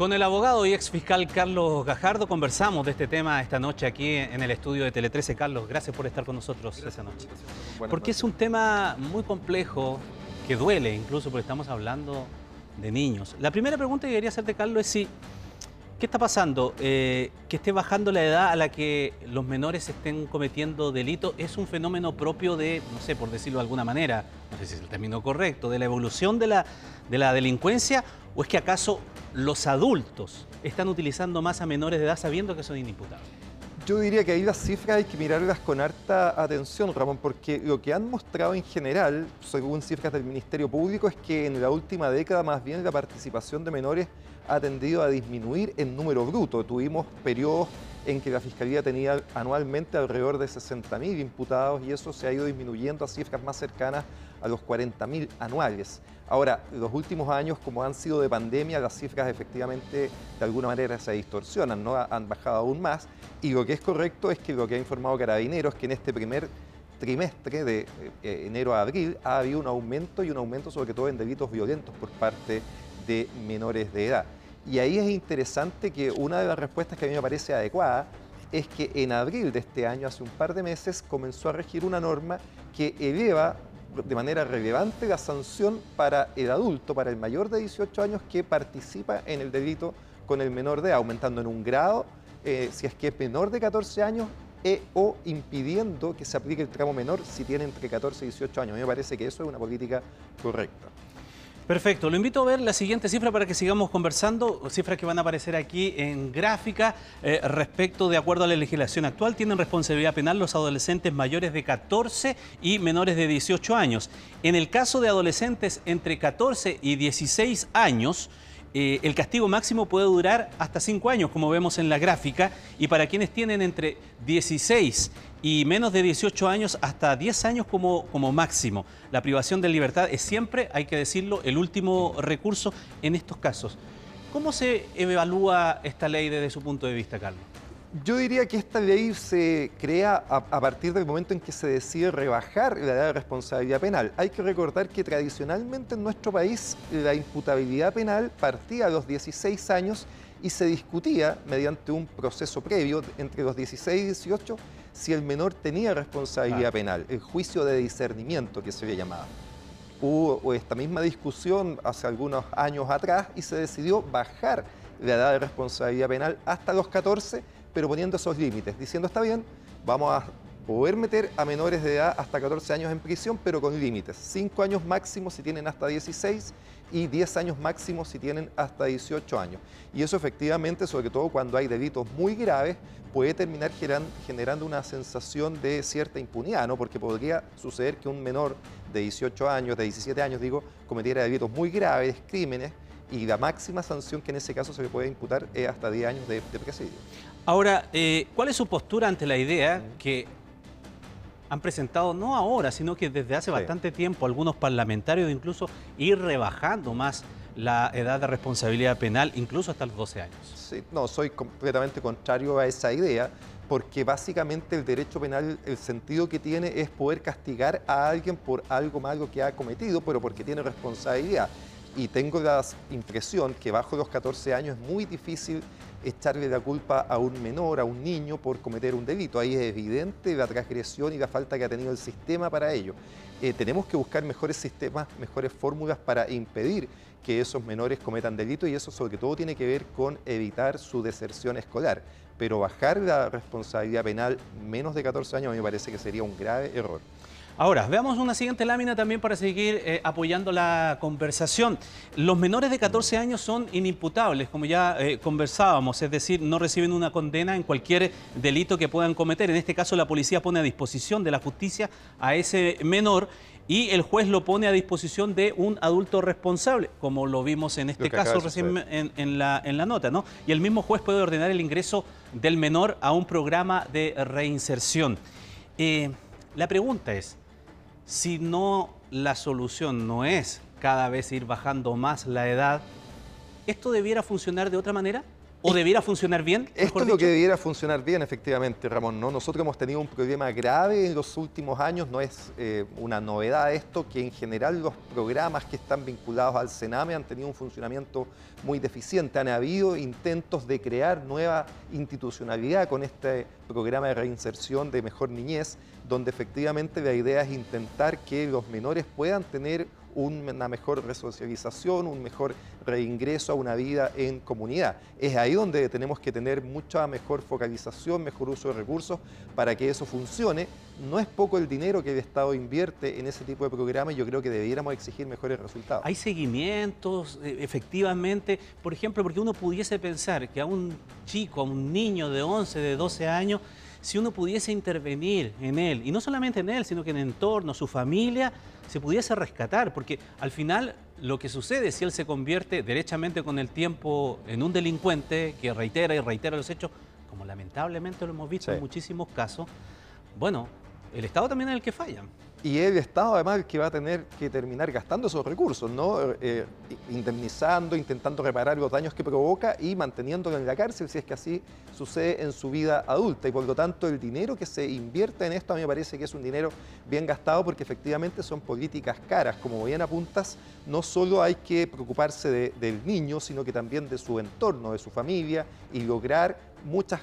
Con el abogado y ex fiscal Carlos Gajardo conversamos de este tema esta noche aquí en el estudio de Tele 13. Carlos, gracias por estar con nosotros esta noche. Porque es un tema muy complejo que duele, incluso porque estamos hablando de niños. La primera pregunta que quería hacerte, Carlos, es si ¿Qué está pasando? Eh, que esté bajando la edad a la que los menores estén cometiendo delitos es un fenómeno propio de, no sé, por decirlo de alguna manera, no sé si es el término correcto, de la evolución de la, de la delincuencia o es que acaso los adultos están utilizando más a menores de edad sabiendo que son inimputables? Yo diría que ahí las cifras hay que mirarlas con harta atención, Ramón, porque lo que han mostrado en general, según cifras del Ministerio Público, es que en la última década más bien la participación de menores ha tendido a disminuir en número bruto. Tuvimos periodos en que la Fiscalía tenía anualmente alrededor de 60.000 imputados y eso se ha ido disminuyendo a cifras más cercanas a los 40.000 anuales. Ahora, los últimos años, como han sido de pandemia, las cifras efectivamente de alguna manera se distorsionan, ¿no? han bajado aún más. Y lo que es correcto es que lo que ha informado Carabineros es que en este primer trimestre de eh, enero a abril ha habido un aumento y un aumento sobre todo en delitos violentos por parte de menores de edad. Y ahí es interesante que una de las respuestas que a mí me parece adecuada es que en abril de este año, hace un par de meses, comenzó a regir una norma que eleva de manera relevante la sanción para el adulto, para el mayor de 18 años que participa en el delito con el menor de aumentando en un grado eh, si es que es menor de 14 años e, o impidiendo que se aplique el tramo menor si tiene entre 14 y 18 años. A mí me parece que eso es una política correcta. Perfecto, lo invito a ver la siguiente cifra para que sigamos conversando, cifras que van a aparecer aquí en gráfica eh, respecto, de acuerdo a la legislación actual, tienen responsabilidad penal los adolescentes mayores de 14 y menores de 18 años. En el caso de adolescentes entre 14 y 16 años, eh, el castigo máximo puede durar hasta 5 años, como vemos en la gráfica, y para quienes tienen entre 16 y menos de 18 años hasta 10 años como, como máximo. La privación de libertad es siempre, hay que decirlo, el último recurso en estos casos. ¿Cómo se evalúa esta ley desde su punto de vista, Carlos? Yo diría que esta ley se crea a, partir del momento en que se decide rebajar la edad de responsabilidad penal. Hay que recordar que tradicionalmente en nuestro país la imputabilidad penal partía a los 16 años y se discutía mediante un proceso previo entre los 16 y 18 si el menor tenía responsabilidad penal, el juicio de discernimiento que se había llamado. Hubo esta misma discusión hace algunos años atrás y se decidió bajar la edad de responsabilidad penal hasta los 14, pero poniendo esos límites, diciendo está bien, vamos a poder meter a menores de edad hasta 14 años en prisión, pero con límites. 5 años máximo si tienen hasta 16 y 10 años máximo si tienen hasta 18 años. Y eso efectivamente, sobre todo cuando hay delitos muy graves, puede terminar generando una sensación de cierta impunidad, ¿no? Porque podría suceder que un menor de 18 años, de 17 años, digo, cometiera delitos muy graves, crímenes, y la máxima sanción que en ese caso se le puede imputar es hasta 10 años de, presidio. Ahora, eh, ¿cuál es su postura ante la idea que han presentado, no ahora, sino que desde hace bastante tiempo, algunos parlamentarios incluso ir rebajando más la edad de responsabilidad penal, incluso hasta los 12 años. Sí, no, soy completamente contrario a esa idea, porque básicamente el derecho penal, el sentido que tiene es poder castigar a alguien por algo malo que ha cometido, pero porque tiene responsabilidad. Y tengo la impresión que bajo los 14 años es muy difícil echarle la culpa a un menor, a un niño, por cometer un delito. Ahí es evidente la transgresión y la falta que ha tenido el sistema para ello. Eh, tenemos que buscar mejores sistemas, mejores fórmulas para impedir que esos menores cometan delito y eso sobre todo tiene que ver con evitar su deserción escolar. Pero bajar la responsabilidad penal menos de 14 años a mí me parece que sería un grave error. Ahora, veamos una siguiente lámina también para seguir eh, apoyando la conversación. Los menores de 14 años son inimputables, como ya eh, conversábamos, es decir, no reciben una condena en cualquier delito que puedan cometer. En este caso, la policía pone a disposición de la justicia a ese menor y el juez lo pone a disposición de un adulto responsable, como lo vimos en este caso recién en, la, en la nota, ¿no? Y el mismo juez puede ordenar el ingreso del menor a un programa de reinserción. Eh, la pregunta es, si no la solución no es cada vez ir bajando más la edad, ¿esto debiera funcionar de otra manera? ¿O debiera funcionar bien? Esto es lo que debiera funcionar bien, efectivamente, Ramón. ¿no? Nosotros hemos tenido un problema grave en los últimos años, no es eh, una novedad esto, que en general los programas que están vinculados al Sename han tenido un funcionamiento muy deficiente. Han habido intentos de crear nueva institucionalidad con este programa de reinserción de mejor niñez, donde efectivamente la idea es intentar que los menores puedan tener una mejor resocialización, un mejor reingreso a una vida en comunidad. Es ahí donde tenemos que tener mucha mejor focalización, mejor uso de recursos para que eso funcione. No es poco el dinero que el Estado invierte en ese tipo de programas y yo creo que debiéramos exigir mejores resultados. ¿Hay seguimientos, eh, efectivamente? Por ejemplo, porque uno pudiese pensar que a un chico, a un niño de 11, de 12 años, si uno pudiese intervenir en él, y no solamente en él, sino que en el entorno, su familia, se pudiese rescatar, porque al final lo que sucede si él se convierte derechamente con el tiempo en un delincuente que reitera y reitera los hechos, como lamentablemente lo hemos visto en muchísimos casos, bueno, el Estado también es el que falla. Y el Estado además que va a tener que terminar gastando esos recursos, ¿no? Eh, indemnizando, intentando reparar los daños que provoca y manteniéndolo en la cárcel si es que así sucede en su vida adulta. Y por lo tanto el dinero que se invierte en esto a mí me parece que es un dinero bien gastado porque efectivamente son políticas caras. Como bien apuntas, no solo hay que preocuparse del niño, sino que también de su entorno, de su familia y lograr muchas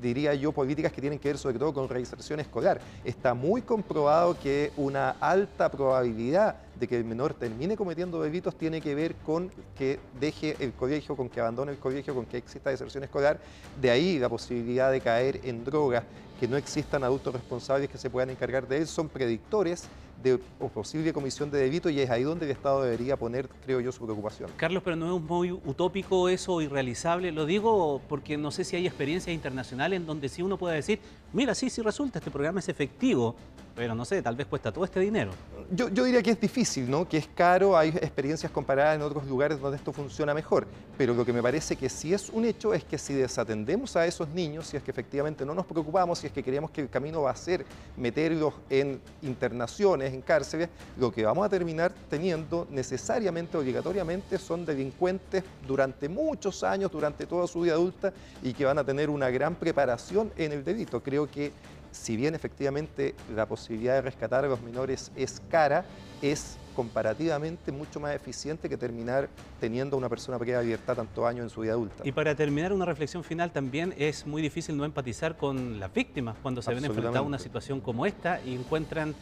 diría yo, políticas que tienen que ver sobre todo con reinserción escolar. Está muy comprobado que una alta probabilidad de que el menor termine cometiendo delitos tiene que ver con que deje el colegio, con que abandone el colegio, con que exista deserción escolar. De ahí la posibilidad de caer en drogas, que no existan adultos responsables que se puedan encargar de él, son predictores de posible comisión de delito y es ahí donde el Estado debería poner, creo yo, su preocupación. Carlos, pero no es muy utópico eso, irrealizable. Lo digo porque no sé si hay experiencias internacionales en donde sí uno puede decir, mira, sí, sí resulta, este programa es efectivo, pero no sé, tal vez cuesta todo este dinero. Yo, diría que es difícil, ¿no? Que es caro, hay experiencias comparadas en otros lugares donde esto funciona mejor, pero lo que me parece que sí es un hecho es que si desatendemos a esos niños, si es que efectivamente no nos preocupamos, si es que creemos que el camino va a ser meterlos en internaciones, en cárceles, lo que vamos a terminar teniendo necesariamente, obligatoriamente, son delincuentes durante muchos años, durante toda su vida adulta y que van a tener una gran preparación en el delito. Creo que si bien efectivamente la posibilidad de rescatar a los menores es cara, es comparativamente mucho más eficiente que terminar teniendo a una persona privada de libertad tantos años en su vida adulta. Y para terminar una reflexión final, también es muy difícil no empatizar con las víctimas cuando se ven enfrentadas a una situación como esta y encuentran,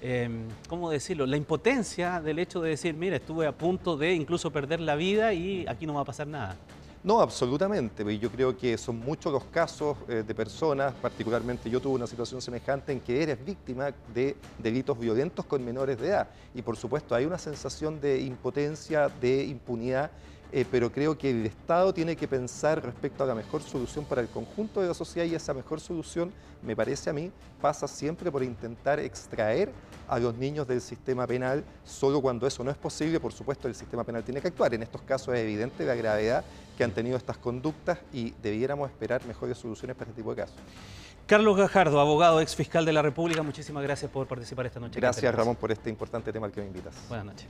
em, ¿cómo decirlo?, la impotencia del hecho de decir, mira, estuve a punto de incluso perder la vida y aquí no va a pasar nada. No, absolutamente. Yo creo que son muchos los casos eh, de personas, particularmente yo tuve una situación semejante en que eres víctima de delitos violentos con menores de edad. Y por supuesto hay una sensación de impotencia, de impunidad eh, pero creo que el Estado tiene que pensar respecto a la mejor solución para el conjunto de la sociedad y esa mejor solución, me parece a mí, pasa siempre por intentar extraer a los niños del sistema penal, solo cuando eso no es posible, por supuesto, el sistema penal tiene que actuar. En estos casos es evidente la gravedad que han tenido estas conductas y debiéramos esperar mejores soluciones para este tipo de casos. Carlos Gajardo, abogado ex fiscal de la República, muchísimas gracias por participar esta noche. Gracias Ramón por este importante tema al que me invitas. Buenas noches.